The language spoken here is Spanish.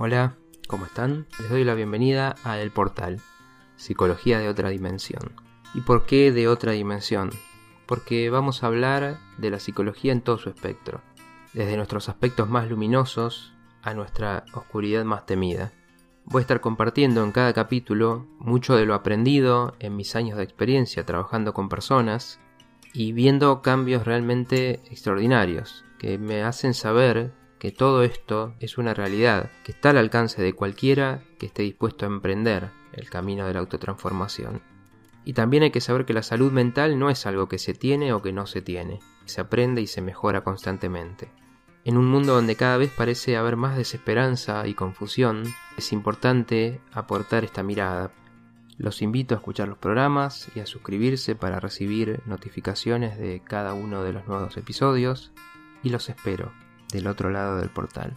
Hola, ¿cómo están? Les doy la bienvenida a El Portal, Psicología de otra dimensión. ¿Y por qué de otra dimensión? Porque vamos a hablar de la psicología en todo su espectro, desde nuestros aspectos más luminosos a nuestra oscuridad más temida. Voy a estar compartiendo en cada capítulo mucho de lo aprendido en mis años de experiencia trabajando con personas y viendo cambios realmente extraordinarios que me hacen saber que todo esto es una realidad que está al alcance de cualquiera que esté dispuesto a emprender el camino de la autotransformación. Y también hay que saber que la salud mental no es algo que se tiene o que no se tiene, se aprende y se mejora constantemente. En un mundo donde cada vez parece haber más desesperanza y confusión, es importante aportar esta mirada. Los invito a escuchar los programas y a suscribirse para recibir notificaciones de cada uno de los nuevos episodios y los espero del otro lado del portal.